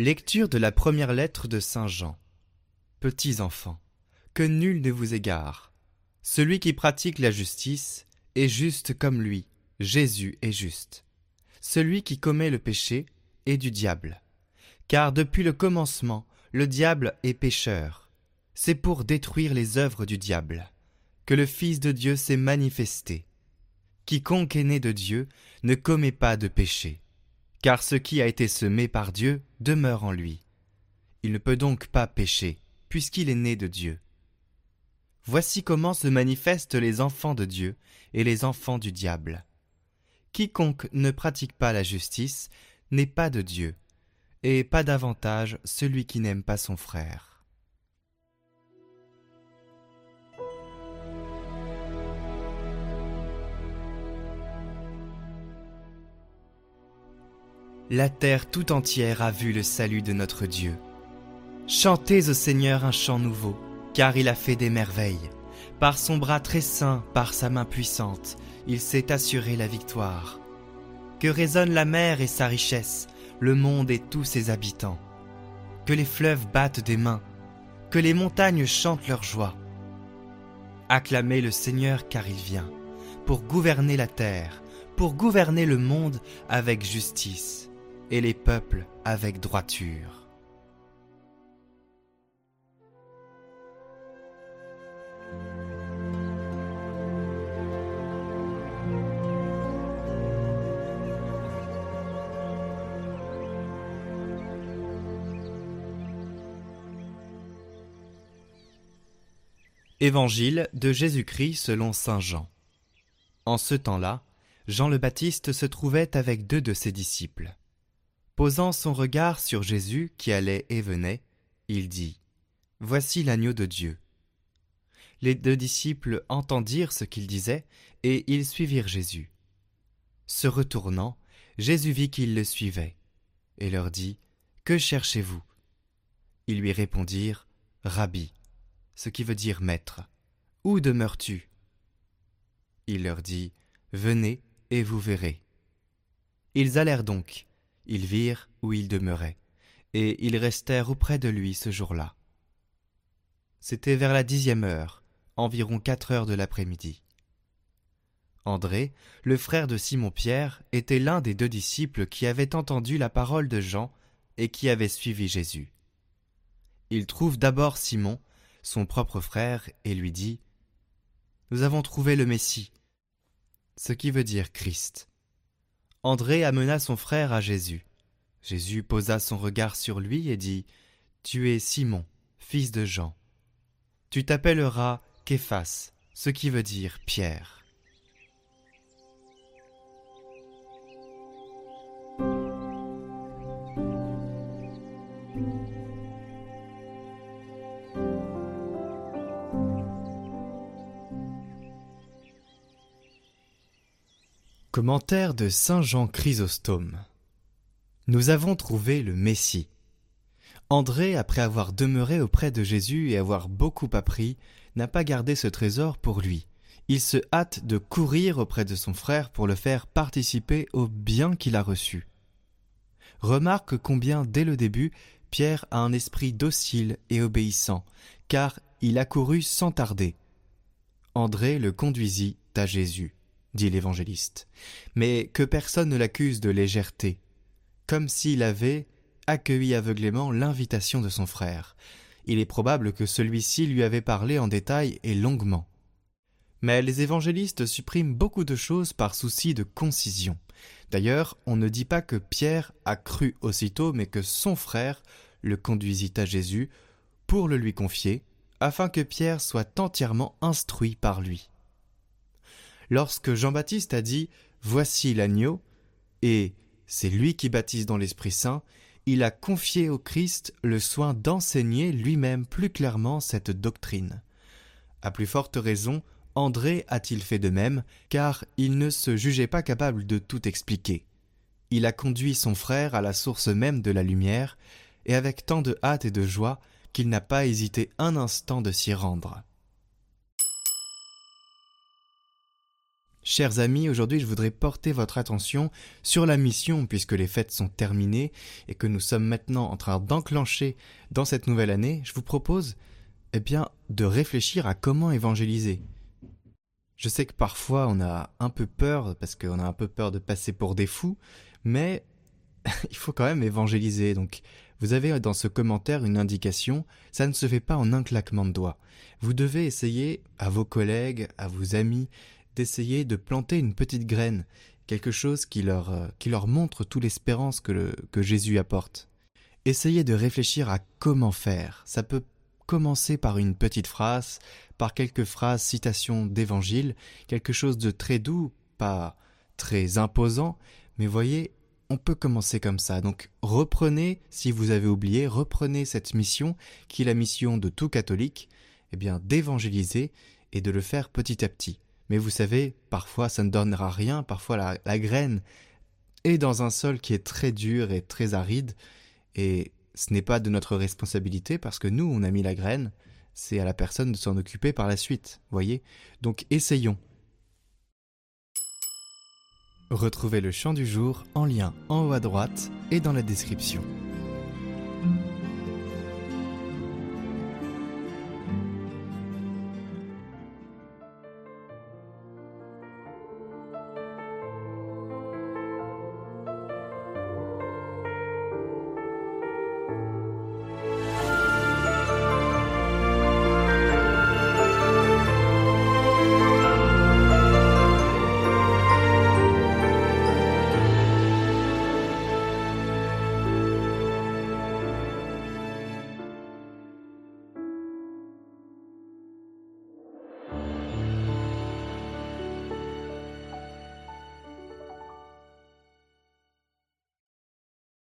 Lecture de la première lettre de Saint Jean. Petits enfants, que nul ne vous égare. Celui qui pratique la justice est juste comme lui, Jésus est juste. Celui qui commet le péché est du diable. Car depuis le commencement, le diable est pécheur. C'est pour détruire les œuvres du diable que le Fils de Dieu s'est manifesté. Quiconque est né de Dieu ne commet pas de péché car ce qui a été semé par Dieu demeure en lui. Il ne peut donc pas pécher, puisqu'il est né de Dieu. Voici comment se manifestent les enfants de Dieu et les enfants du diable. Quiconque ne pratique pas la justice n'est pas de Dieu, et pas davantage celui qui n'aime pas son frère. La terre tout entière a vu le salut de notre Dieu. Chantez au Seigneur un chant nouveau, car il a fait des merveilles. Par son bras très saint, par sa main puissante, il s'est assuré la victoire. Que résonne la mer et sa richesse, le monde et tous ses habitants. Que les fleuves battent des mains, que les montagnes chantent leur joie. Acclamez le Seigneur car il vient, pour gouverner la terre, pour gouverner le monde avec justice et les peuples avec droiture. Évangile de Jésus-Christ selon Saint Jean. En ce temps-là, Jean le Baptiste se trouvait avec deux de ses disciples. Posant son regard sur Jésus qui allait et venait, il dit Voici l'agneau de Dieu. Les deux disciples entendirent ce qu'il disait, et ils suivirent Jésus. Se retournant, Jésus vit qu'ils le suivaient, et leur dit Que cherchez-vous? Ils lui répondirent Rabbi, ce qui veut dire maître. Où demeures-tu? Il leur dit Venez et vous verrez. Ils allèrent donc ils virent où il demeurait, et ils restèrent auprès de lui ce jour-là. C'était vers la dixième heure, environ quatre heures de l'après-midi. André, le frère de Simon-Pierre, était l'un des deux disciples qui avaient entendu la parole de Jean et qui avaient suivi Jésus. Il trouve d'abord Simon, son propre frère, et lui dit Nous avons trouvé le Messie, ce qui veut dire Christ. André amena son frère à Jésus. Jésus posa son regard sur lui et dit Tu es Simon, fils de Jean. Tu t'appelleras Képhas, ce qui veut dire Pierre. Commentaire de Saint Jean Chrysostome. Nous avons trouvé le Messie. André, après avoir demeuré auprès de Jésus et avoir beaucoup appris, n'a pas gardé ce trésor pour lui. Il se hâte de courir auprès de son frère pour le faire participer au bien qu'il a reçu. Remarque combien, dès le début, Pierre a un esprit docile et obéissant, car il a couru sans tarder. André le conduisit à Jésus dit l'évangéliste, mais que personne ne l'accuse de légèreté, comme s'il avait accueilli aveuglément l'invitation de son frère. Il est probable que celui-ci lui avait parlé en détail et longuement. Mais les évangélistes suppriment beaucoup de choses par souci de concision. D'ailleurs, on ne dit pas que Pierre a cru aussitôt, mais que son frère le conduisit à Jésus pour le lui confier, afin que Pierre soit entièrement instruit par lui lorsque Jean-Baptiste a dit Voici l'agneau, et c'est lui qui baptise dans l'Esprit Saint, il a confié au Christ le soin d'enseigner lui-même plus clairement cette doctrine. À plus forte raison, André a-t-il fait de même, car il ne se jugeait pas capable de tout expliquer. Il a conduit son frère à la source même de la lumière, et avec tant de hâte et de joie qu'il n'a pas hésité un instant de s'y rendre. Chers amis, aujourd'hui je voudrais porter votre attention sur la mission puisque les fêtes sont terminées et que nous sommes maintenant en train d'enclencher dans cette nouvelle année, je vous propose eh bien de réfléchir à comment évangéliser. Je sais que parfois on a un peu peur parce qu'on a un peu peur de passer pour des fous, mais il faut quand même évangéliser. Donc vous avez dans ce commentaire une indication, ça ne se fait pas en un claquement de doigts. Vous devez essayer à vos collègues, à vos amis, d'essayer de planter une petite graine, quelque chose qui leur, euh, qui leur montre toute l'espérance que, que Jésus apporte. Essayez de réfléchir à comment faire. Ça peut commencer par une petite phrase, par quelques phrases, citations d'évangile, quelque chose de très doux, pas très imposant, mais voyez, on peut commencer comme ça. Donc reprenez, si vous avez oublié, reprenez cette mission qui est la mission de tout catholique, eh bien d'évangéliser et de le faire petit à petit. Mais vous savez, parfois ça ne donnera rien, parfois la, graine est dans un sol qui est très dur et très aride, et ce n'est pas de notre responsabilité parce que nous, on a mis la graine, c'est à la personne de s'en occuper par la suite, voyez? Donc essayons. Retrouvez le chant du jour en lien en haut à droite et dans la description.